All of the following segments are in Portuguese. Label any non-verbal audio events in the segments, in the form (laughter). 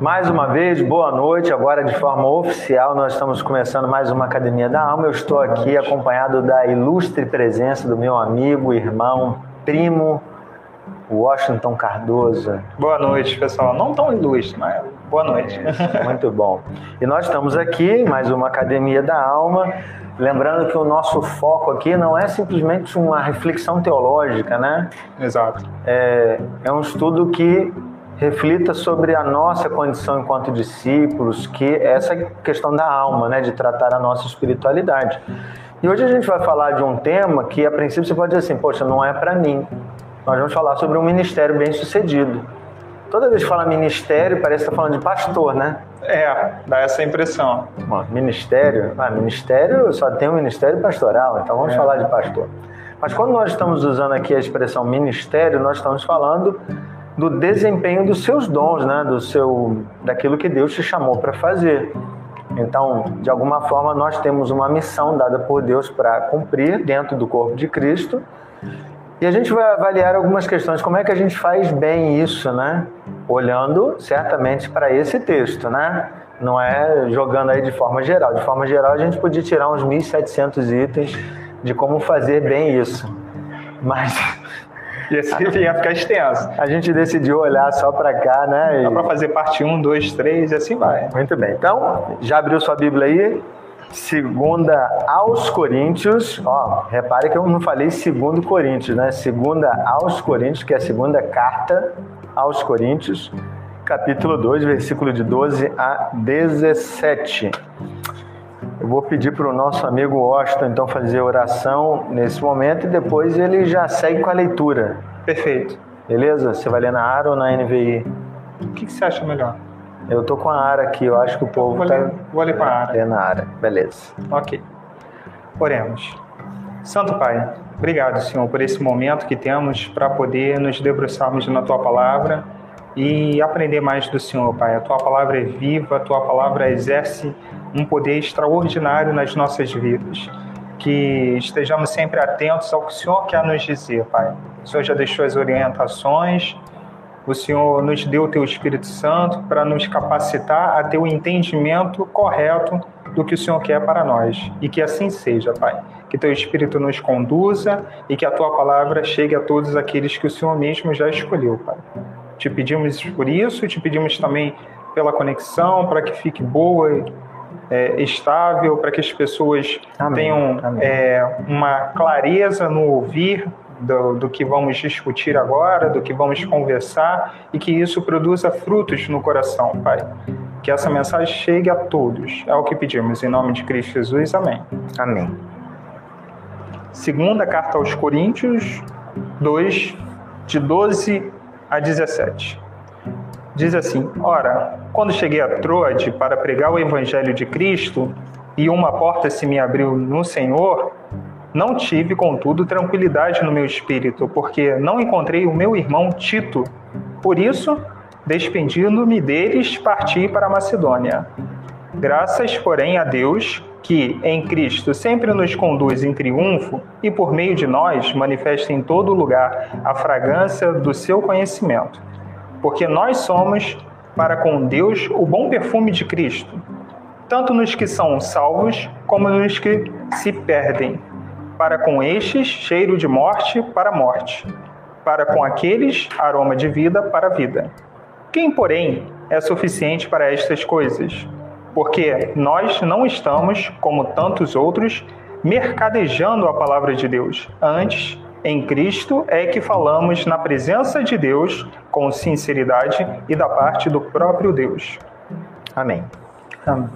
Mais uma vez, boa noite. Agora, de forma oficial, nós estamos começando mais uma Academia da Alma. Eu estou aqui acompanhado da ilustre presença do meu amigo, irmão, primo, Washington Cardoso. Boa noite, pessoal. Não tão ilustre, mas boa noite. Muito bom. E nós estamos aqui mais uma Academia da Alma. Lembrando que o nosso foco aqui não é simplesmente uma reflexão teológica, né? Exato. É, é um estudo que reflita sobre a nossa condição enquanto discípulos, que é essa questão da alma, né, de tratar a nossa espiritualidade. E hoje a gente vai falar de um tema que a princípio você pode dizer assim, poxa, não é para mim. Nós vamos falar sobre um ministério bem-sucedido. Toda vez que fala ministério, parece que está falando de pastor, né? É, dá essa impressão. Bom, ministério, ah, ministério só tem o um ministério pastoral, então vamos é. falar de pastor. Mas quando nós estamos usando aqui a expressão ministério, nós estamos falando do desempenho dos seus dons, né? Do seu, daquilo que Deus te chamou para fazer. Então, de alguma forma, nós temos uma missão dada por Deus para cumprir dentro do corpo de Cristo. E a gente vai avaliar algumas questões. Como é que a gente faz bem isso, né? Olhando certamente para esse texto, né? Não é jogando aí de forma geral. De forma geral, a gente podia tirar uns 1.700 itens de como fazer bem isso. Mas e assim (laughs) ia ficar extenso. A gente decidiu olhar só para cá, né? E... Dá para fazer parte 1, 2, 3 e assim vai. Muito bem. Então, já abriu sua Bíblia aí? Segunda aos Coríntios, ó, repare que eu não falei segundo Coríntios, né? Segunda aos Coríntios, que é a segunda carta aos Coríntios, capítulo 2, versículo de 12 a 17. Eu vou pedir para o nosso amigo Washington então fazer oração nesse momento e depois ele já segue com a leitura. Perfeito. Beleza? Você vai ler na ARA ou na NVI? O que, que você acha melhor? Eu tô com a ARA aqui, eu acho que o povo vou tá... Ler, vou ler com a ARA. Lê na ARA, beleza. Ok. Oremos. Santo Pai, obrigado, Senhor, por esse momento que temos para poder nos debruçarmos na Tua Palavra e aprender mais do Senhor, Pai. A Tua Palavra é viva, a Tua Palavra exerce um poder extraordinário nas nossas vidas. Que estejamos sempre atentos ao que o Senhor quer nos dizer, Pai. O Senhor já deixou as orientações, o Senhor nos deu o Teu Espírito Santo para nos capacitar a ter o entendimento correto do que o Senhor quer para nós. E que assim seja, Pai. Que Teu Espírito nos conduza e que a Tua palavra chegue a todos aqueles que o Senhor mesmo já escolheu, Pai. Te pedimos por isso, te pedimos também pela conexão, para que fique boa é, estável, para que as pessoas Amém. tenham Amém. É, uma clareza no ouvir do, do, que vamos discutir agora, do que vamos conversar e que isso produza frutos no coração, Pai. Que essa mensagem chegue a todos. É o que pedimos. Em nome de Cristo Jesus. Amém. Amém. Segunda carta aos Coríntios 2, de 12 a 17. Diz assim: Ora, quando cheguei a Troade para pregar o evangelho de Cristo e uma porta se me abriu no Senhor, não tive, contudo, tranquilidade no meu espírito, porque não encontrei o meu irmão Tito. Por isso, despedindo-me deles, parti para a Macedônia. Graças, porém, a Deus, que em Cristo sempre nos conduz em triunfo e por meio de nós manifesta em todo lugar a fragrância do seu conhecimento porque nós somos para com Deus o bom perfume de Cristo, tanto nos que são salvos como nos que se perdem. Para com estes, cheiro de morte para morte, para com aqueles, aroma de vida para vida. Quem, porém, é suficiente para estas coisas? Porque nós não estamos, como tantos outros, mercadejando a palavra de Deus. Antes, em Cristo é que falamos na presença de Deus com sinceridade e da parte do próprio Deus. Amém. Amém.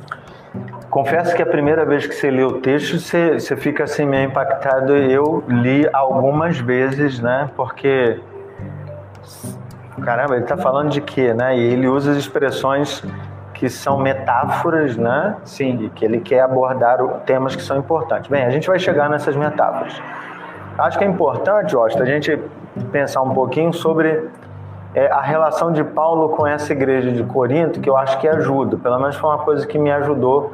Confesso que a primeira vez que você lê o texto, você, você fica assim meio impactado. Eu li algumas vezes, né? Porque caramba, ele está falando de quê, né? E ele usa as expressões que são metáforas, né? Sim. E que ele quer abordar temas que são importantes. Bem, a gente vai chegar nessas metáforas. Acho que é importante, Osta, a gente pensar um pouquinho sobre é, a relação de Paulo com essa igreja de Corinto, que eu acho que ajuda. Pelo menos foi uma coisa que me ajudou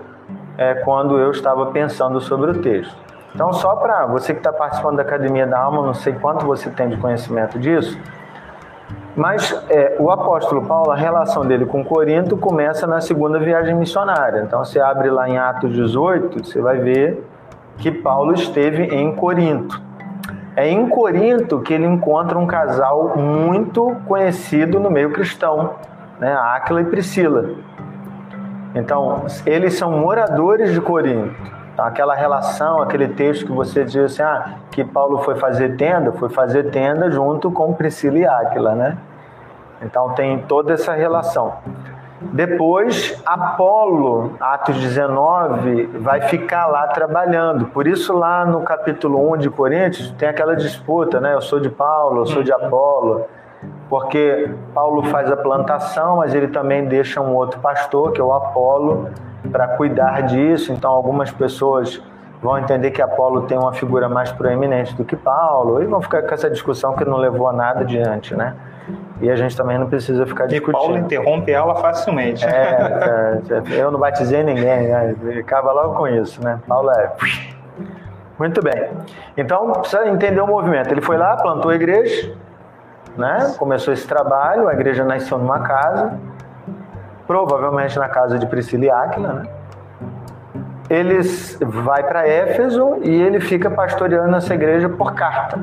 é, quando eu estava pensando sobre o texto. Então, só para você que está participando da Academia da Alma, não sei quanto você tem de conhecimento disso, Mas é, o apóstolo Paulo, a relação dele com Corinto começa na segunda viagem missionária. Então, você abre lá em Atos 18, você vai ver que Paulo esteve em Corinto. É em Corinto que ele encontra um casal muito conhecido no meio cristão, né? Áquila e Priscila. Então, eles são moradores de Corinto. Então, aquela relação, aquele texto que você diz assim, ah, que Paulo foi fazer tenda, foi fazer tenda junto com Priscila e Áquila, né? Então tem toda essa relação. Depois, Apolo, Atos 19, vai ficar lá trabalhando. Por isso, lá no capítulo 1 de Coríntios, tem aquela disputa, né? Eu sou de Paulo, eu sou de Apolo. Porque Paulo faz a plantação, mas ele também deixa um outro pastor, que é o Apolo, para cuidar disso. Então, algumas pessoas vão entender que Apolo tem uma figura mais proeminente do que Paulo, e vão ficar com essa discussão que não levou a nada adiante, né? E a gente também não precisa ficar discutindo. E Paulo interrompe ela facilmente. É, é, eu não batizei ninguém, né? acaba logo com isso, né? Paulo é. Muito bem. Então, precisa entender o movimento. Ele foi lá, plantou a igreja, né? começou esse trabalho, a igreja nasceu numa casa, provavelmente na casa de Priscila e Áquila, né? Ele vai para Éfeso e ele fica pastoreando essa igreja por carta.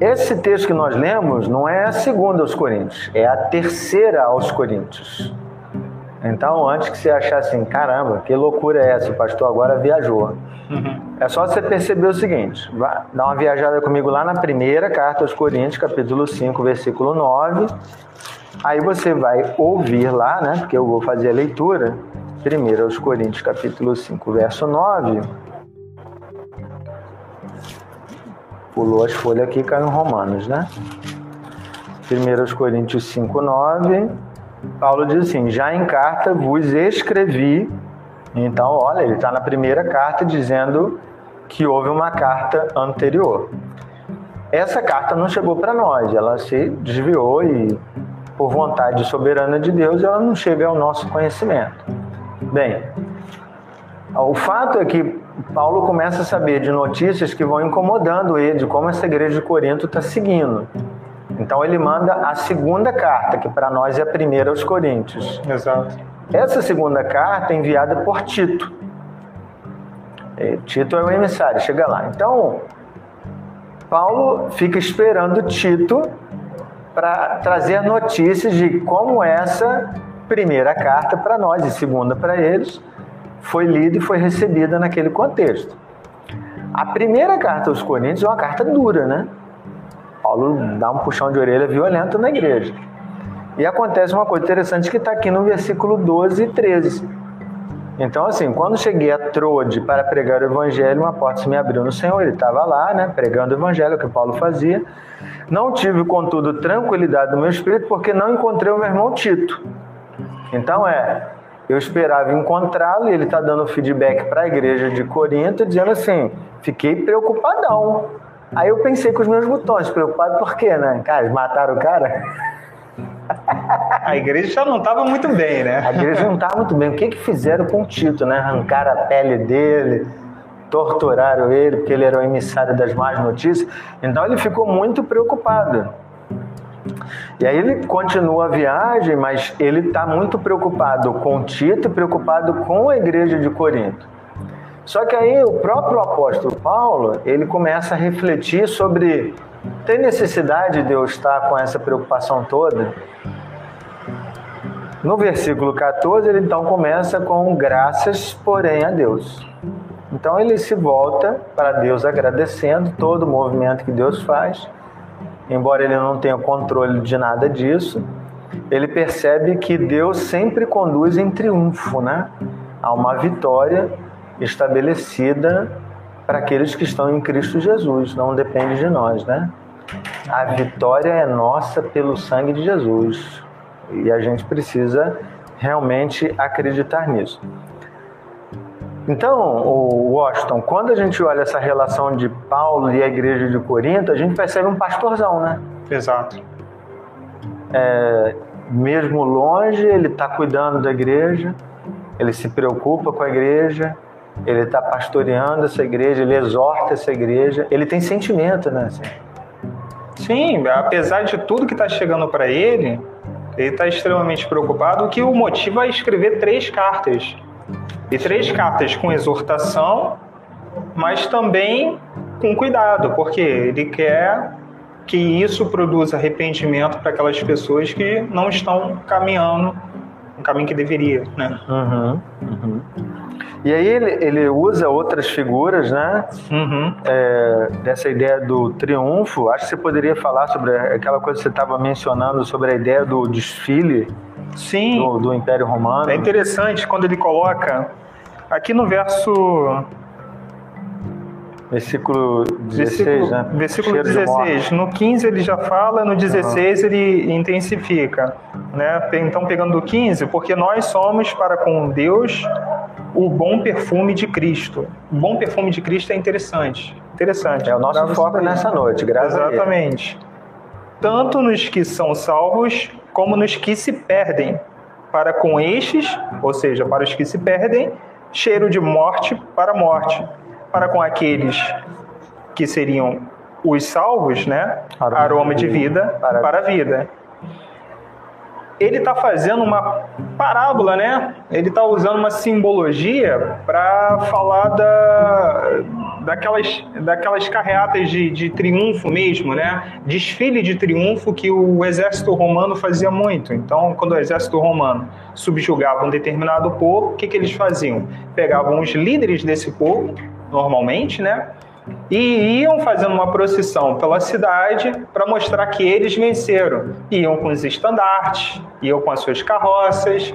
Esse texto que nós lemos não é a segunda aos Coríntios, é a terceira aos Coríntios. Então, antes que você achasse assim, caramba, que loucura é essa? O pastor agora viajou. Uhum. É só você perceber o seguinte: vai, dá uma viajada comigo lá na primeira carta aos Coríntios, capítulo 5, versículo 9. Aí você vai ouvir lá, né? Porque eu vou fazer a leitura. Primeiro aos Coríntios, capítulo 5, verso 9. Pulou as folhas aqui e caiu em Romanos, né? 1 Coríntios 5, 9. Paulo diz assim: Já em carta vos escrevi. Então, olha, ele está na primeira carta dizendo que houve uma carta anterior. Essa carta não chegou para nós, ela se desviou e, por vontade soberana de Deus, ela não chega ao nosso conhecimento. Bem, o fato é que Paulo começa a saber de notícias que vão incomodando ele, de como essa igreja de Corinto está seguindo. Então ele manda a segunda carta, que para nós é a primeira aos Coríntios. Exato. Essa segunda carta é enviada por Tito. E Tito é o emissário, chega lá. Então, Paulo fica esperando Tito para trazer notícias de como essa primeira carta para nós e segunda para eles foi lida e foi recebida naquele contexto. A primeira carta aos Coríntios é uma carta dura, né? Paulo dá um puxão de orelha violento na igreja. E acontece uma coisa interessante que está aqui no versículo 12 e 13. Então, assim, quando cheguei a Trode para pregar o evangelho, uma porta se me abriu no Senhor. Ele estava lá, né, pregando o evangelho, que Paulo fazia. Não tive, contudo, tranquilidade no meu espírito, porque não encontrei o meu irmão Tito. Então, é, eu esperava encontrá-lo e ele está dando feedback para a igreja de Corinto, dizendo assim: fiquei preocupadão. Aí eu pensei com os meus botões, preocupado por quê, né? Cara, mataram o cara? (laughs) A igreja já não estava muito bem, né? A igreja não estava muito bem. O que, que fizeram com o Tito, né? Arrancaram a pele dele, torturaram ele, porque ele era o emissário das más notícias. Então ele ficou muito preocupado. E aí ele continua a viagem, mas ele está muito preocupado com Tito e preocupado com a igreja de Corinto. Só que aí o próprio apóstolo Paulo, ele começa a refletir sobre tem necessidade de eu estar com essa preocupação toda? No versículo 14, ele então começa com graças, porém, a Deus. Então ele se volta para Deus agradecendo todo o movimento que Deus faz embora ele não tenha controle de nada disso, ele percebe que Deus sempre conduz em triunfo, né? Há uma vitória estabelecida para aqueles que estão em Cristo Jesus, não depende de nós, né? A vitória é nossa pelo sangue de Jesus e a gente precisa realmente acreditar nisso. Então, o Washington, quando a gente olha essa relação de Paulo e a igreja de Corinto, a gente percebe um pastorzão, né? Exato. É, mesmo longe, ele está cuidando da igreja, ele se preocupa com a igreja, ele está pastoreando essa igreja, ele exorta essa igreja, ele tem sentimento, né? Assim, Sim, apesar de tudo que está chegando para ele, ele está extremamente preocupado, o que o motiva a escrever três cartas. E três cartas com exortação, mas também com cuidado, porque ele quer que isso produza arrependimento para aquelas pessoas que não estão caminhando no caminho que deveria, né? Uhum, uhum. E aí ele, ele usa outras figuras, né? Uhum. É, dessa ideia do triunfo. Acho que você poderia falar sobre aquela coisa que você estava mencionando sobre a ideia do desfile Sim. do, do Império Romano. É interessante quando ele coloca aqui no verso Versículo 16, versículo, né? versículo Cheiro de 16. No 15 ele já fala, no 16 ele intensifica. Né? Então, pegando do 15, porque nós somos para com Deus o bom perfume de Cristo. O bom perfume de Cristo é interessante. Interessante. É o nosso foco nessa noite, graças a Deus. Exatamente. Tanto nos que são salvos, como nos que se perdem. Para com estes, ou seja, para os que se perdem, cheiro de morte para morte. Para com aqueles que seriam os salvos, né? Aroma Aroma de vida para para a vida. Ele está fazendo uma parábola, né? Ele está usando uma simbologia para falar da, daquelas, daquelas carreatas de, de triunfo mesmo, né? Desfile de triunfo que o exército romano fazia muito. Então, quando o exército romano subjugava um determinado povo, o que, que eles faziam? Pegavam os líderes desse povo, normalmente, né? E iam fazendo uma procissão pela cidade para mostrar que eles venceram. Iam com os estandartes, iam com as suas carroças,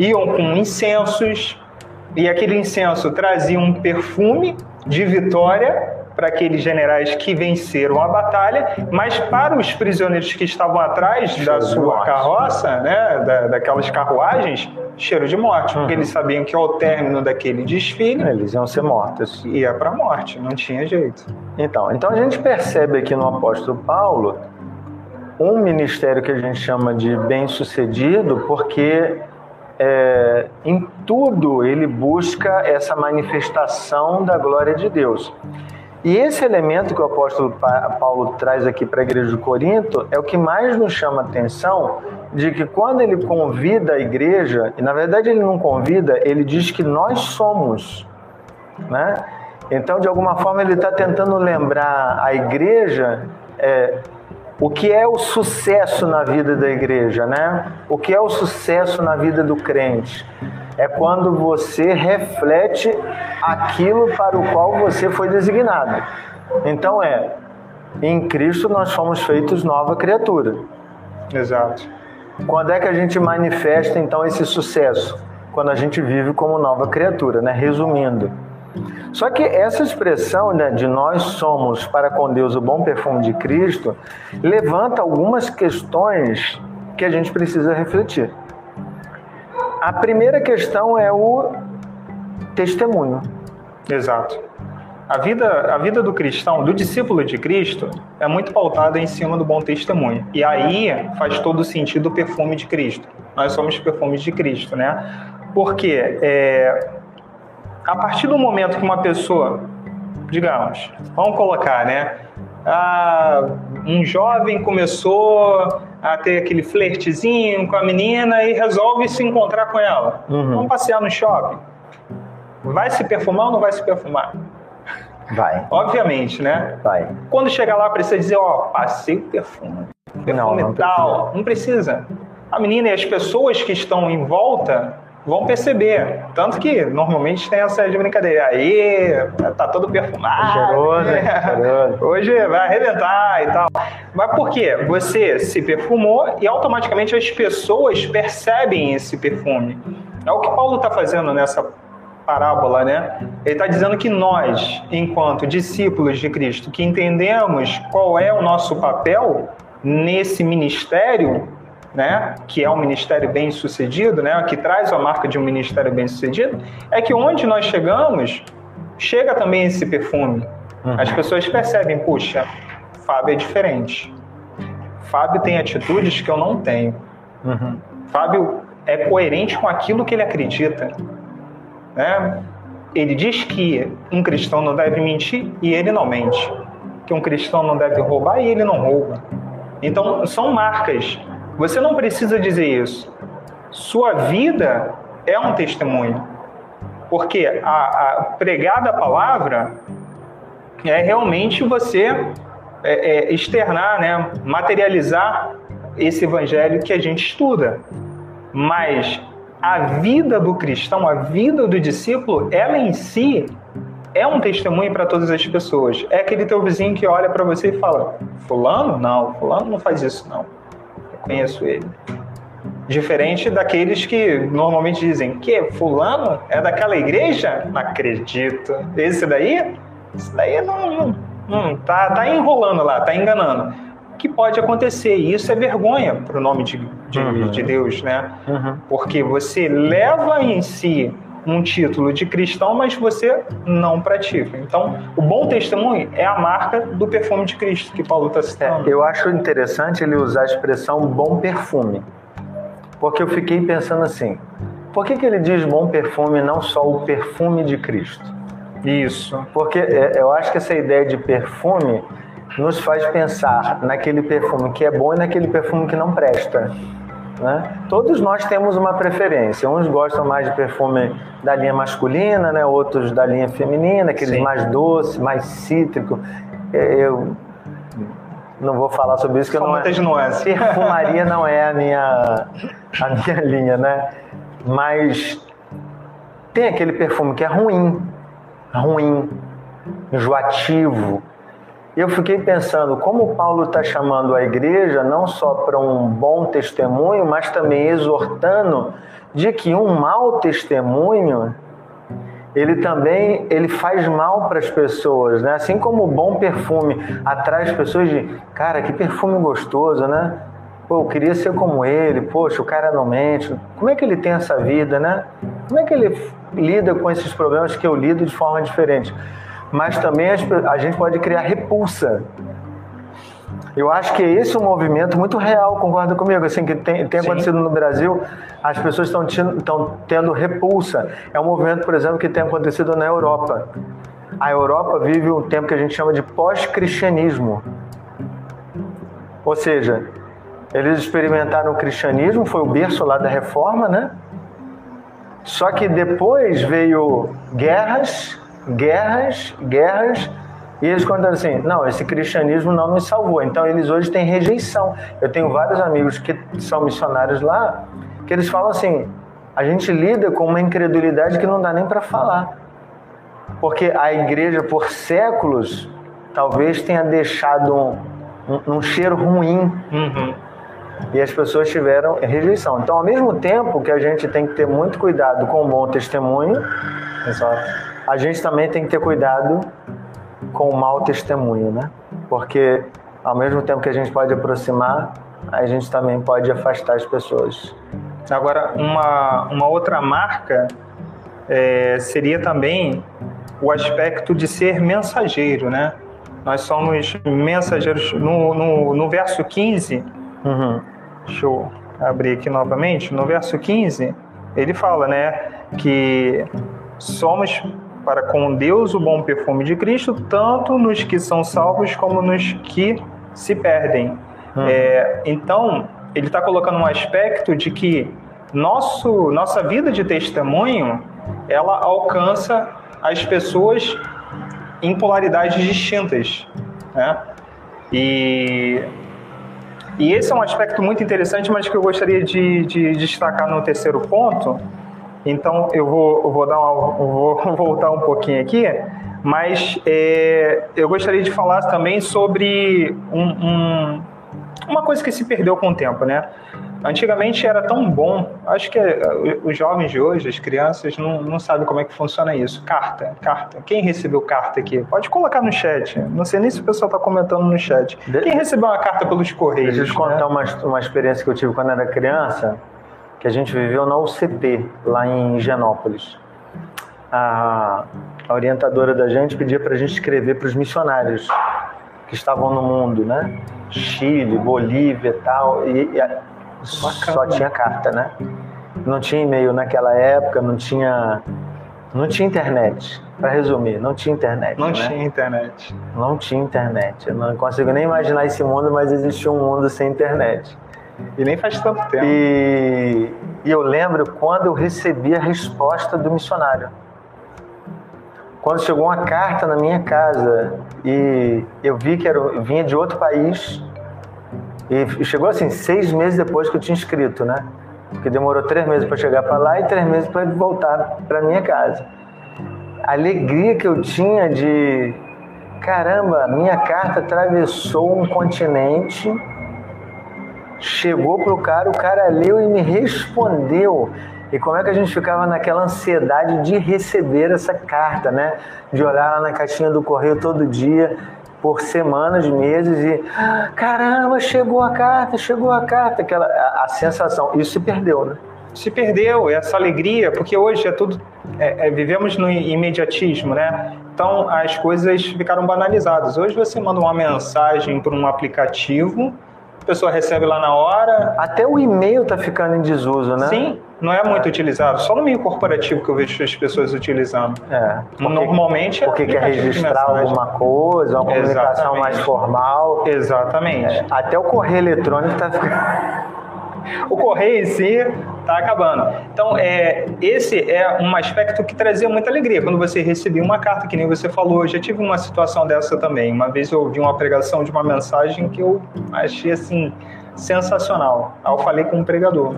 iam com incensos, e aquele incenso trazia um perfume de vitória para aqueles generais que venceram a batalha, mas para os prisioneiros que estavam atrás da sua carroça, né, da, daquelas carruagens, cheiro de morte, porque Uhum. eles sabiam que ao término daquele desfile Eles iam ser mortos. ia para a morte, não tinha jeito. Então, então a gente percebe aqui no apóstolo Paulo um ministério que a gente chama de bem-sucedido, porque é, em tudo ele busca essa manifestação da glória de Deus. E esse elemento que o apóstolo Pa- Paulo traz aqui para a igreja de Corinto é o que mais nos chama a atenção de que quando ele convida a igreja, e na verdade ele não convida, ele diz que nós somos, né? Então, de alguma forma, ele está tentando lembrar a igreja é, o que é o sucesso na vida da igreja, né? O que é o sucesso na vida do crente? É quando você reflete aquilo para o qual você foi designado. Então é, em Cristo nós fomos feitos nova criatura. Exato. Quando é que a gente manifesta então esse sucesso? Quando a gente vive como nova criatura, né? Resumindo. Só que essa expressão né, de nós somos para com Deus o bom perfume de Cristo levanta algumas questões que a gente precisa refletir. A primeira questão é o testemunho. Exato. A vida, a vida do cristão, do discípulo de Cristo, é muito pautada em cima do bom testemunho. E aí faz todo sentido o perfume de Cristo. Nós somos perfumes de Cristo, né? Porque é, a partir do momento que uma pessoa, digamos, vamos colocar, né? Ah, um jovem começou a ter aquele flertezinho com a menina e resolve se encontrar com ela. Uhum. Vamos passear no shopping. Vai se perfumar ou não vai se perfumar? Vai, Obviamente, né? vai. Quando chegar lá, precisa dizer, ó, passei o perfume. Perfume Não, não tal. Não precisa. A menina e as pessoas que estão em volta vão perceber. Tanto que normalmente tem essa de brincadeira. Aí, tá todo perfumado. Cheiroso, né? Cheiroso. Hoje vai arrebentar e tal. Mas por quê? Você se perfumou e automaticamente as pessoas percebem esse perfume. É o que Paulo está fazendo nessa parábola, né? Ele está dizendo que nós, enquanto discípulos de Cristo, que entendemos qual é o nosso papel nesse ministério, né? Que é um ministério bem sucedido, né? Que traz a marca de um ministério bem sucedido, é que onde nós chegamos, chega também esse perfume. As pessoas percebem, puxa, Fábio é diferente. Fábio tem atitudes que eu não tenho. Uhum. Fábio é coerente com aquilo que ele acredita. Né? Ele diz que um cristão não deve mentir e ele não mente. que um cristão não deve roubar e ele não rouba. Então, são marcas. Você não precisa dizer isso. Sua vida é um testemunho. Porque a, a pregar da palavra é realmente você é, é, externar, né, materializar esse evangelho que a gente estuda. Mas a vida do cristão, a vida do discípulo, ela em si é um testemunho para todas as pessoas. É aquele teu vizinho que olha para você e fala: Fulano? Não, Fulano não faz isso, não. Conheço ele. Diferente daqueles que normalmente dizem que Fulano é daquela igreja? Não acredito. Esse daí? Esse daí não, não, não tá, tá enrolando lá, tá enganando que pode acontecer. E isso é vergonha para o nome de, de, uhum. de, Deus, né? Uhum. Porque você leva em si um título de cristão, mas você não pratica. Então, o bom testemunho é a marca do perfume de Cristo que Paulo está citando. É, eu acho interessante ele usar a expressão bom perfume, porque eu fiquei pensando assim: por que, que ele diz bom perfume, não só o perfume de Cristo? Isso. Porque é, eu acho que essa ideia de perfume nos faz pensar naquele perfume que é bom e naquele perfume que não presta. Né? Todos nós temos uma preferência. Uns gostam mais de perfume da linha masculina, né? outros da linha feminina, aqueles Sim. mais doces, mais cítrico. Eu não vou falar sobre isso, que São não é, nuances. Perfumaria não é a minha, a minha (laughs) linha, né? Mas tem aquele perfume que é ruim, ruim, enjoativo, eu fiquei pensando como Paulo está chamando a igreja não só para um bom testemunho, mas também exortando de que um mau testemunho ele também ele faz mal para as pessoas, né? Assim como o bom perfume atrai as pessoas de, cara, que perfume gostoso, né? Pô, eu queria ser como ele, poxa, o cara não mente. Como é que ele tem essa vida, né? Como é que ele lida com esses problemas que eu lido de forma diferente? Mas também a gente pode criar repulsa. Eu acho que esse é um movimento muito real, concorda comigo? Assim, que tem, tem acontecido no Brasil, as pessoas estão tendo, tendo repulsa. É um movimento, por exemplo, que tem acontecido na Europa. A Europa vive um tempo que a gente chama de pós-cristianismo. Ou seja, eles experimentaram o cristianismo, foi o berço lá da reforma, né? Só que depois veio guerras, guerras, guerras, e eles contaram assim: não, esse cristianismo não nos salvou. Então eles hoje têm rejeição. Eu tenho vários amigos que são missionários lá, que eles falam assim: a gente lida com uma incredulidade que não dá nem para falar. Porque a igreja, por séculos, talvez tenha deixado um, um, um cheiro ruim. Uhum. E as pessoas tiveram rejeição. Então, ao mesmo tempo que a gente tem que ter muito cuidado com o bom testemunho, Exato a gente também tem que ter cuidado com o mau testemunho, né? Porque ao mesmo tempo que a gente pode aproximar, a gente também pode afastar as pessoas. Agora, uma, uma outra marca é, seria também o aspecto de ser mensageiro, né? Nós somos mensageiros. No, no, no verso 15, uhum. deixa eu abrir aqui novamente, no verso 15, ele fala, né, que somos para com Deus o bom perfume de Cristo, tanto nos que são salvos como nos que se perdem. Uhum. É, então, ele está colocando um aspecto de que nosso, nossa vida de testemunho ela alcança as pessoas em polaridades distintas. Né? E, e esse é um aspecto muito interessante, mas que eu gostaria de, de destacar no terceiro ponto, então eu vou, eu vou, dar uma, vou (laughs) voltar um pouquinho aqui, mas é, eu gostaria de falar também sobre um, um, uma coisa que se perdeu com o tempo, né? Antigamente era tão bom, acho que é, os jovens de hoje, as crianças, não, não sabem como é que funciona isso. Carta, carta. Quem recebeu carta aqui? Pode colocar no chat. Não sei nem se o pessoal está comentando no chat. Quem recebeu uma carta pelos correios? Deixa eu te contar né? uma, uma experiência que eu tive quando era criança que a gente viveu na UCP, lá em Higienópolis. A, a orientadora da gente pedia para a gente escrever para os missionários que estavam no mundo, né? Chile, Bolívia e tal. E, e só tinha carta, né? Não tinha e-mail naquela época, não tinha, não tinha internet. Para resumir, não tinha internet. Não né? tinha internet. Não tinha internet. Eu não consigo nem imaginar esse mundo, mas existia um mundo sem internet. E nem faz tanto tempo. E, e eu lembro quando eu recebi a resposta do missionário. Quando chegou uma carta na minha casa e eu vi que era, vinha de outro país e chegou assim seis meses depois que eu tinha escrito, né? Porque demorou três meses para chegar para lá e três meses para voltar para minha casa. A alegria que eu tinha de caramba, minha carta atravessou um continente, chegou pro cara, o cara leu e me respondeu. E como é que a gente ficava naquela ansiedade de receber essa carta, né? De olhar lá na caixinha do correio todo dia, por semanas, meses e caramba, chegou a carta, chegou a carta, aquela a, a sensação. Isso se perdeu, né? Se perdeu essa alegria, porque hoje é tudo é, é, vivemos no imediatismo, né? Então as coisas ficaram banalizadas. Hoje você manda uma mensagem por um aplicativo pessoa recebe lá na hora. Até o e-mail está ficando em desuso, né? Sim, não é muito utilizado. Só no meio corporativo que eu vejo as pessoas utilizando. É. Porque, Normalmente porque quer registrar alguma coisa, uma comunicação Exatamente. mais formal. Exatamente. É. Até o correio eletrônico está ficando o correio em si está acabando. Então, é, esse é um aspecto que trazia muita alegria. Quando você recebia uma carta, que nem você falou, eu já tive uma situação dessa também. Uma vez eu ouvi uma pregação de uma mensagem que eu achei assim sensacional. Aí eu falei com um pregador.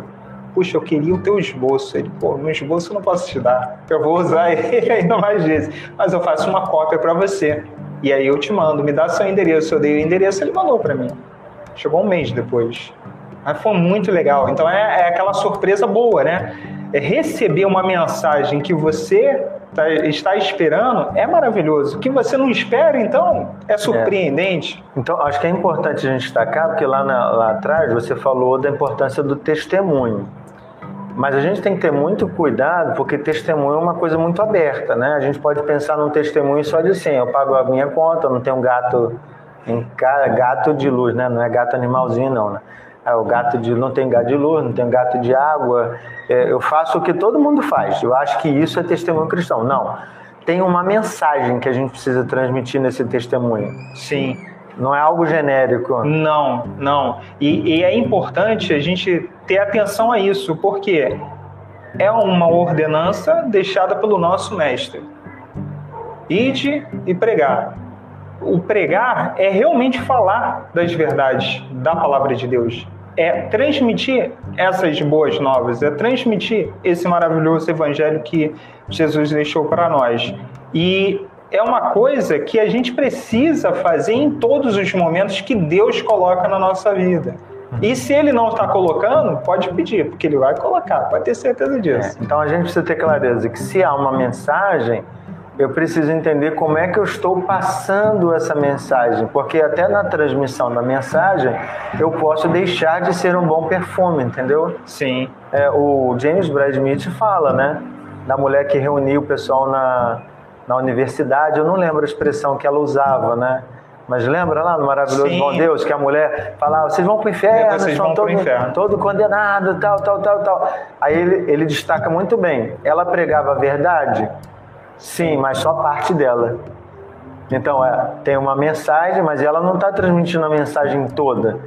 Puxa, eu queria o teu esboço. Ele, pô, meu esboço eu não posso te dar. Eu vou usar (laughs) ele ainda mais vezes. Mas eu faço uma cópia para você. E aí eu te mando, me dá seu endereço. Eu dei o endereço, ele mandou para mim. Chegou um mês depois. Foi muito legal. Então é, é aquela surpresa boa, né? É receber uma mensagem que você tá, está esperando é maravilhoso. O que você não espera, então, é surpreendente. É. Então, acho que é importante a gente destacar, porque lá, na, lá atrás você falou da importância do testemunho. Mas a gente tem que ter muito cuidado, porque testemunho é uma coisa muito aberta, né? A gente pode pensar num testemunho só de assim, eu pago a minha conta, não tenho gato em gato de luz, né? Não é gato animalzinho, não, né? É, o gato de não tem gato de luz, não tem gato de água. É, eu faço o que todo mundo faz. Eu acho que isso é testemunho cristão. Não. Tem uma mensagem que a gente precisa transmitir nesse testemunho. Sim. Não é algo genérico. Não, não. E, e é importante a gente ter atenção a isso, porque é uma ordenança deixada pelo nosso mestre. Ide e pregar o pregar é realmente falar das verdades da palavra de Deus. É transmitir essas boas novas, é transmitir esse maravilhoso evangelho que Jesus deixou para nós. E é uma coisa que a gente precisa fazer em todos os momentos que Deus coloca na nossa vida. E se ele não está colocando, pode pedir, porque ele vai colocar, pode ter certeza disso. É, então a gente precisa ter clareza que se há uma mensagem, eu preciso entender como é que eu estou passando essa mensagem, porque até na transmissão da mensagem eu posso deixar de ser um bom perfume, entendeu? Sim. É, o James Brad Smith fala, né, da mulher que reuniu o pessoal na, na universidade, eu não lembro a expressão que ela usava, né? Mas lembra lá no Maravilhoso Sim. Bom Deus que a mulher falava, vocês vão para o inferno, vocês vão todo, inferno. todo condenado, tal, tal, tal, tal. Aí ele, ele destaca muito bem. Ela pregava a verdade Sim, mas só parte dela. Então, é, tem uma mensagem, mas ela não está transmitindo a mensagem toda.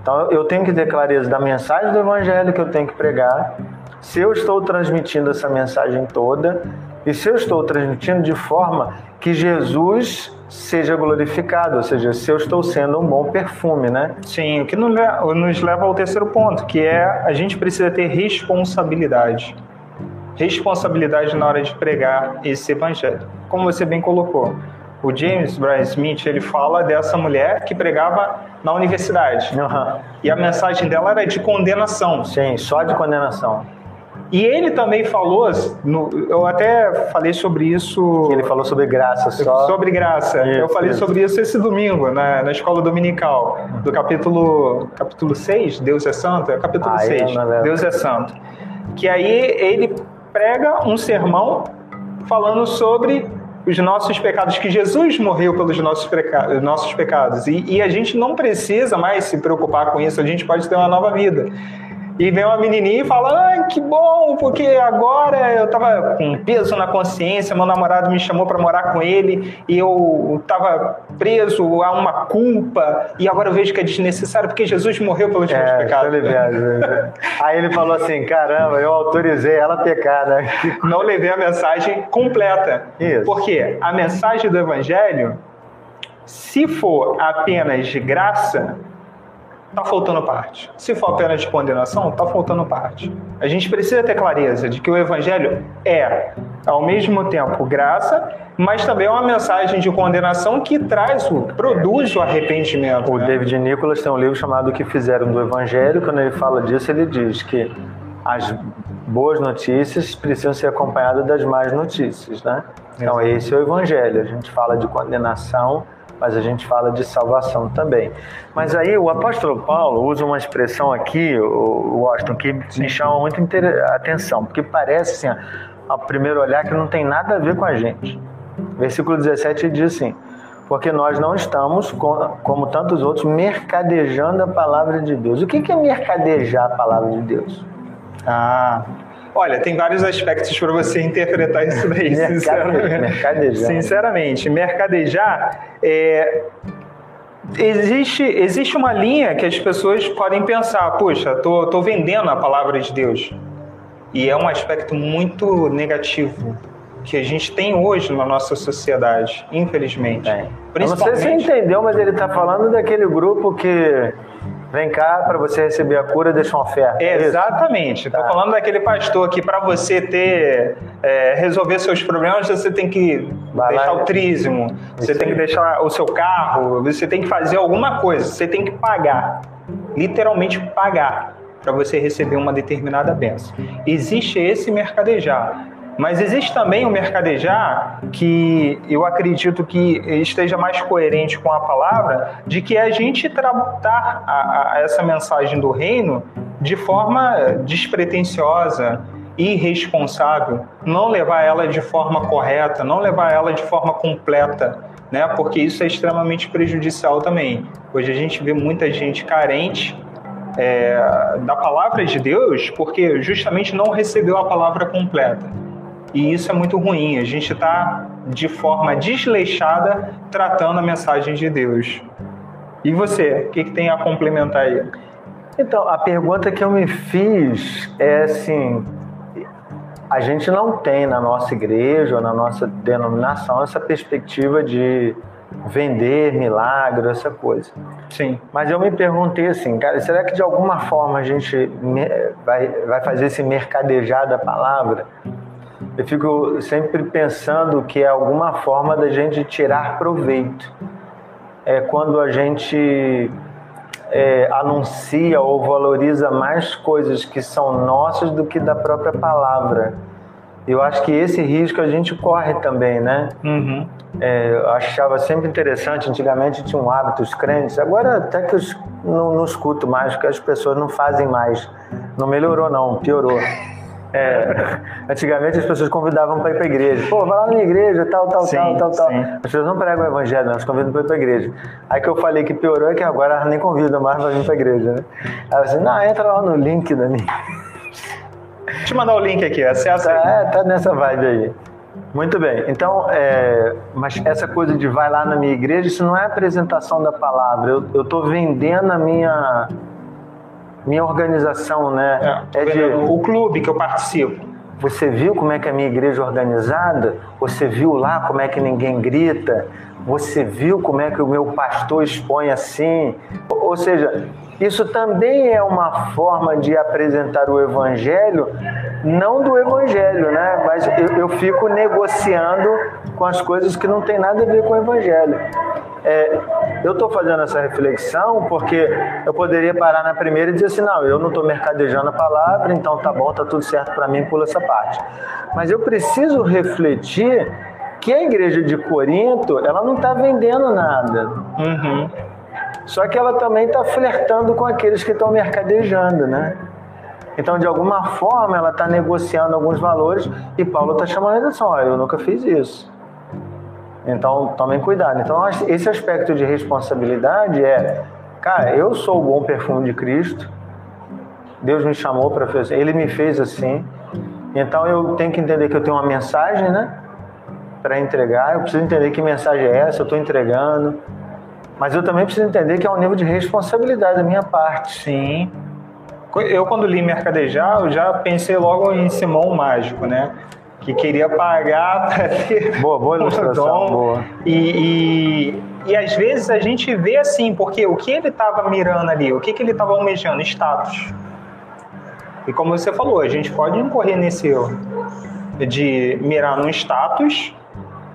Então, eu tenho que ter clareza da mensagem do Evangelho que eu tenho que pregar, se eu estou transmitindo essa mensagem toda, e se eu estou transmitindo de forma que Jesus seja glorificado, ou seja, se eu estou sendo um bom perfume, né? Sim, o que nos leva ao terceiro ponto, que é a gente precisa ter responsabilidade responsabilidade na hora de pregar esse evangelho. Como você bem colocou, o James Bryan Smith ele fala dessa mulher que pregava na universidade uhum. e a mensagem dela era de condenação. Sim, só de condenação. E ele também falou, no, eu até falei sobre isso. Ele falou sobre graça só. Sobre graça. Isso, eu falei isso. sobre isso esse domingo, na, na escola dominical, do capítulo, capítulo 6, Deus é Santo, é capítulo ah, 6, Deus é Santo. Que aí ele prega um sermão falando sobre os nossos pecados, que Jesus morreu pelos nossos, peca nossos pecados. E, e, a gente não precisa mais se preocupar com isso, a gente pode ter uma nova vida. E vem uma menininha e fala: Ai, que bom, porque agora eu tava com peso na consciência, meu namorado me chamou para morar com ele e eu tava preso a uma culpa e agora eu vejo que é desnecessário porque Jesus morreu pelos é, meus pecados. (laughs) Aí ele falou assim: Caramba, eu autorizei ela a pecar, né? (laughs) Não levei a mensagem completa. Isso. Porque a mensagem do Evangelho, se for apenas de graça, está faltando parte. Se for apenas de condenação, está faltando parte. A gente precisa ter clareza de que o Evangelho é, ao mesmo tempo, graça, mas também é uma mensagem de condenação que traz, o, produz o arrependimento. O né? David Nicholas tem um livro chamado O que Fizeram do Evangelho. Quando ele fala disso, ele diz que as boas notícias precisam ser acompanhadas das más notícias, né? Então, esse é o Evangelho. A gente fala de condenação mas a gente fala de salvação também. Mas aí o apóstolo Paulo usa uma expressão aqui, o Washington, que me chama muito atenção, porque parece assim, ao primeiro olhar que não tem nada a ver com a gente. Versículo 17 diz assim: porque nós não estamos, como tantos outros, mercadejando a palavra de Deus. O que é mercadejar a palavra de Deus? Ah, Olha, tem vários aspectos para você interpretar isso daí, sinceramente. Mercadejar. Sinceramente, mercadejar é, existe, existe uma linha que as pessoas podem pensar, poxa, tô, tô vendendo a palavra de Deus. E é um aspecto muito negativo que a gente tem hoje na nossa sociedade, infelizmente. É. Eu não sei se você entendeu, mas ele está falando daquele grupo que Vem cá para você receber a cura, deixa uma oferta. É Exatamente. Estou tá. falando daquele pastor que para você ter é, resolver seus problemas você tem que Vai deixar lá, o trízimo, você tem que deixar o seu carro, você tem que fazer alguma coisa, você tem que pagar, literalmente pagar para você receber uma determinada benção. Existe esse mercadejar. Mas existe também o mercadejar que eu acredito que esteja mais coerente com a palavra, de que a gente tratar a, a essa mensagem do reino de forma despretensiosa, irresponsável, não levar ela de forma correta, não levar ela de forma completa, né? Porque isso é extremamente prejudicial também. Hoje a gente vê muita gente carente é, da palavra de Deus porque justamente não recebeu a palavra completa. E isso é muito ruim. A gente está, de forma desleixada, tratando a mensagem de Deus. E você, o que, que tem a complementar aí? Então, a pergunta que eu me fiz é assim: a gente não tem na nossa igreja ou na nossa denominação essa perspectiva de vender milagre, essa coisa. Sim. Mas eu me perguntei assim, cara, será que de alguma forma a gente vai, vai fazer esse mercadejar da palavra? Eu fico sempre pensando que é alguma forma da gente tirar proveito. É quando a gente é, anuncia ou valoriza mais coisas que são nossas do que da própria palavra. Eu acho que esse risco a gente corre também, né? Uhum. É, eu achava sempre interessante, antigamente tinha um hábito os crentes, agora até que eu não, não escuto mais, porque as pessoas não fazem mais. Não melhorou não, piorou. (laughs) É, antigamente as pessoas convidavam para ir para igreja. Pô, vai lá na igreja, tal, tal, sim, tal, tal, tal. As pessoas não pregam o evangelho, não, elas convidam para ir para igreja. Aí que eu falei que piorou é que agora elas nem convidam mais para vir para igreja, né? Aí assim, não, entra lá no link da minha. Deixa eu mandar o link aqui, acessa tá, É, tá nessa vibe aí. Muito bem. Então, é, mas essa coisa de vai lá na minha igreja, isso não é apresentação da palavra. Eu estou vendendo a minha minha organização, né? É, é de o clube que eu participo. Você viu como é que é a minha igreja é organizada? Você viu lá como é que ninguém grita? Você viu como é que o meu pastor expõe assim? Ou seja, isso também é uma forma de apresentar o evangelho, não do evangelho, né? Mas eu, eu fico negociando com as coisas que não tem nada a ver com o evangelho. É, eu estou fazendo essa reflexão porque eu poderia parar na primeira e dizer assim, não, eu não estou mercadejando a palavra, então tá bom, tá tudo certo para mim, pula essa parte. Mas eu preciso refletir que a igreja de Corinto, ela não está vendendo nada. Uhum. Só que ela também está flertando com aqueles que estão mercadejando, né? Então, de alguma forma, ela está negociando alguns valores e Paulo está chamando a atenção. Olha, eu nunca fiz isso. Então, tomem cuidado. Então, esse aspecto de responsabilidade é, cara, eu sou o bom perfume de Cristo, Deus me chamou para fazer, Ele me fez assim. Então eu tenho que entender que eu tenho uma mensagem, né? Para entregar. Eu preciso entender que mensagem é essa, eu estou entregando. Mas eu também preciso entender que é um nível de responsabilidade da minha parte. Sim. Eu, quando li Mercadejar, eu já pensei logo em Simão Mágico, né? Que queria pagar para ter boa, boa (laughs) ilustração. Boa. E, e, e, às vezes a gente vê assim, porque o que ele estava mirando ali, o que, que ele estava almejando? Status. E como você falou, a gente pode incorrer nesse erro de mirar num status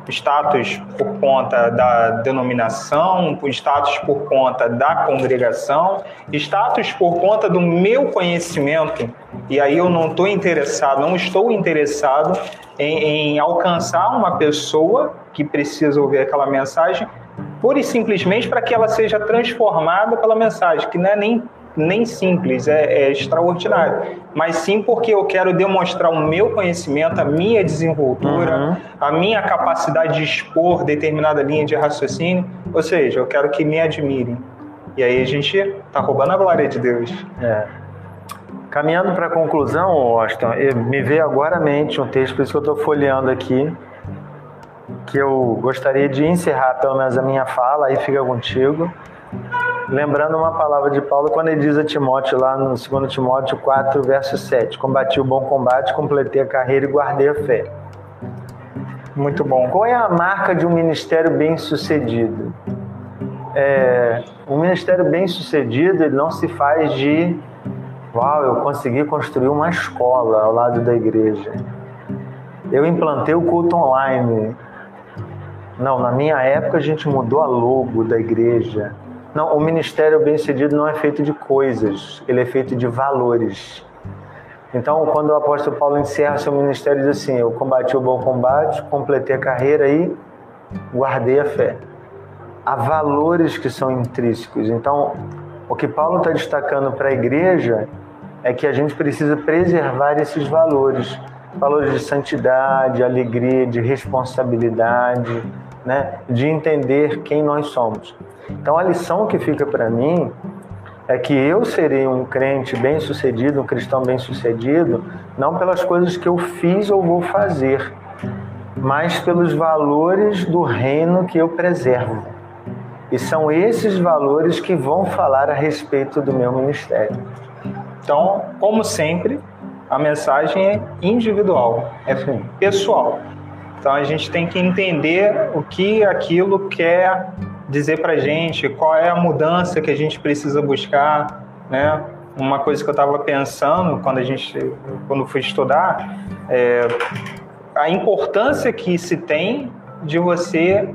status por conta da denominação, status por conta da congregação, status por conta do meu conhecimento. E aí eu não estou interessado, não estou interessado em, em alcançar uma pessoa que precisa ouvir aquela mensagem, pura e simplesmente para que ela seja transformada pela mensagem, que não é nem nem simples, é, é, extraordinário, mas sim porque eu quero demonstrar o meu conhecimento, a minha desenvoltura, uhum. a minha capacidade de expor determinada linha de raciocínio, ou seja, eu quero que me admirem. E aí a gente está roubando a glória de Deus. É. Caminhando para a conclusão, Austin, me veio agora à mente um texto, por isso que eu estou folheando aqui, que eu gostaria de encerrar pelo menos a minha fala, aí fica contigo lembrando uma palavra de Paulo quando ele diz a Timóteo lá no 2 Timóteo 4, verso 7: Combati o bom combate, completei a carreira e guardei a fé. Muito bom. Qual é a marca de um ministério bem sucedido? É, um ministério bem sucedido ele não se faz de uau, eu consegui construir uma escola ao lado da igreja. Eu implantei o culto online. Não, na minha época a gente mudou a logo da igreja. Não, o ministério bem-sucedido não é feito de coisas, ele é feito de valores. Então, quando o apóstolo Paulo encerra seu ministério, diz assim: Eu combati o bom combate, completei a carreira e guardei a fé. Há valores que são intrínsecos. Então, o que Paulo está destacando para a igreja é que a gente precisa preservar esses valores valores de santidade, alegria, de responsabilidade, né? de entender quem nós somos. Então a lição que fica para mim é que eu serei um crente bem-sucedido, um cristão bem-sucedido, não pelas coisas que eu fiz ou vou fazer, mas pelos valores do reino que eu preservo. E são esses valores que vão falar a respeito do meu ministério. Então, como sempre, a mensagem é individual, é pessoal. Então a gente tem que entender o que aquilo quer dizer para gente, qual é a mudança que a gente precisa buscar, né? Uma coisa que eu estava pensando quando a gente, quando fui estudar, é a importância que se tem de você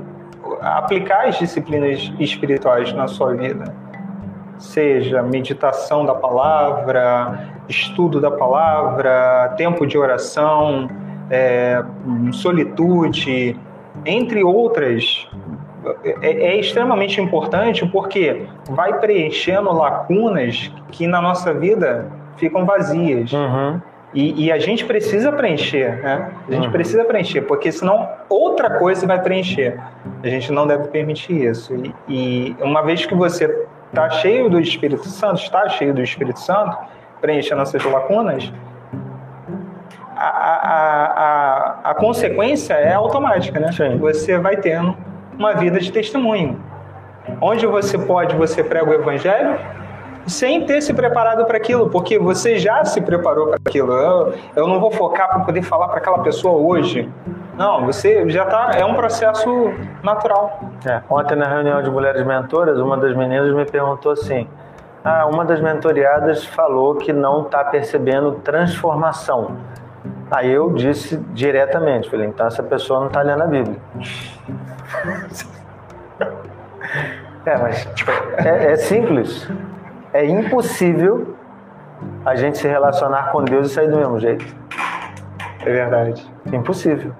aplicar as disciplinas espirituais na sua vida, seja meditação da palavra, estudo da palavra, tempo de oração, é, solitude, entre outras, é, é, extremamente importante porque vai preenchendo lacunas que na nossa vida ficam vazias. Uhum. E, e, a gente precisa preencher, né? A gente uhum. precisa preencher, porque senão outra coisa vai preencher. A gente não deve permitir isso. E, e uma vez que você está cheio do Espírito Santo, está cheio do Espírito Santo, preenchendo essas lacunas, a, a, a, a consequência é automática, né? Sim. Você vai tendo uma vida de testemunho. Onde você pode, você prega o evangelho sem ter se preparado para aquilo, porque você já se preparou para aquilo. Eu, eu não vou focar para poder falar para aquela pessoa hoje. Não, você já está. É um processo natural. É. Ontem, na reunião de mulheres mentoras, uma das meninas me perguntou assim: ah, uma das mentoriadas falou que não está percebendo transformação. Aí eu disse diretamente, falei, então essa pessoa não está lendo a Bíblia. É, mas tipo, é, é simples. É impossível a gente se relacionar com Deus e sair do mesmo jeito. É verdade. Impossível.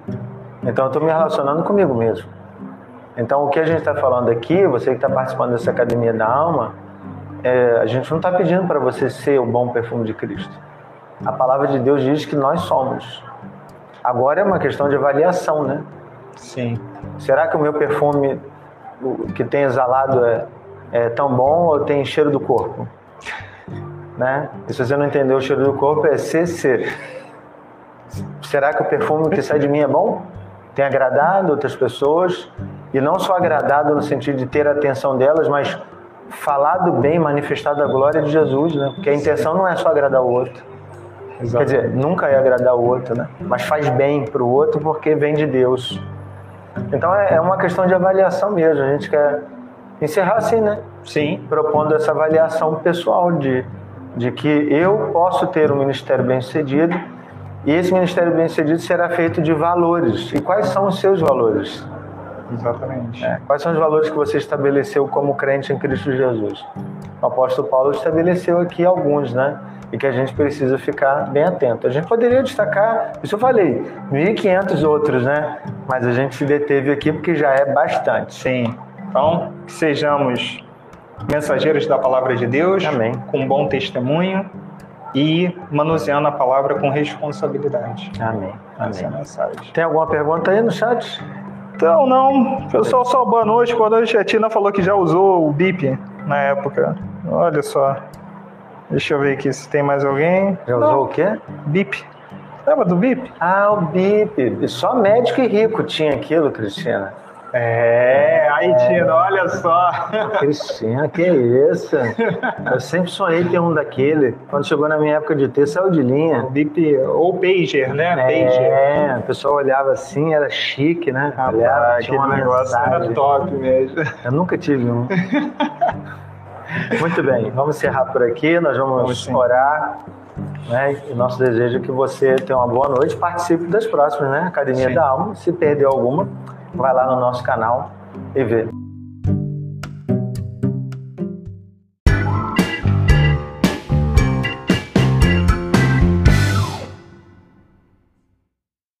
Então eu estou me relacionando comigo mesmo. Então o que a gente está falando aqui, você que está participando dessa academia da alma, é, a gente não está pedindo para você ser o bom perfume de Cristo. A palavra de Deus diz que nós somos. Agora é uma questão de avaliação, né? Sim. Será que o meu perfume que tem exalado é, é tão bom ou tem cheiro do corpo? né? E se você não entendeu o cheiro do corpo, é CC. Será que o perfume que sai de mim é bom? Tem agradado outras pessoas? E não só agradado no sentido de ter a atenção delas, mas falado bem, manifestado a glória de Jesus, né? Porque a intenção não é só agradar o outro. Quer dizer, nunca é agradar o outro, né? Mas faz bem para o outro porque vem de Deus. Então é, é uma questão de avaliação mesmo. A gente quer encerrar assim, né? Sim. Propondo essa avaliação pessoal de, de que eu posso ter um ministério bem sucedido e esse ministério bem sucedido será feito de valores. E quais são os seus valores? Exatamente. É, quais são os valores que você estabeleceu como crente em Cristo Jesus? O apóstolo Paulo estabeleceu aqui alguns, né? E que a gente precisa ficar bem atento. A gente poderia destacar, isso eu falei, 1.500 outros, né? Mas a gente se deteve aqui porque já é bastante. Sim. Então, que sejamos mensageiros da palavra de Deus, Amém. com bom testemunho e manuseando a palavra com responsabilidade. Amém. É a Amém. mensagem. Tem alguma pergunta aí no chat? Então, não. Pessoal, só boa noite. Boa noite. A Tina falou que já usou o BIP na época. Olha só. Deixa eu ver aqui se tem mais alguém. Já Não. usou o quê? BIP. Lembra do BIP? Ah, o BIP. Só médico e rico tinha aquilo, Cristina. É, aí, Tina, olha só. Cristina, que isso? Eu sempre sonhei ter um daquele. Quando chegou na minha época de ter, saiu de linha. O BIP, ou Pager, né? Pager. É, o pessoal olhava assim, era chique, né? olhava, Rapaz, tinha aquele negócio era top mesmo. Eu nunca tive um. (laughs) Muito bem, vamos encerrar por aqui. Nós vamos Vamos orar. Né? E nosso desejo é que você tenha uma boa noite. Participe das próximas, né? Academia Sim. da Alma. Se perdeu alguma, vai lá no nosso canal e vê.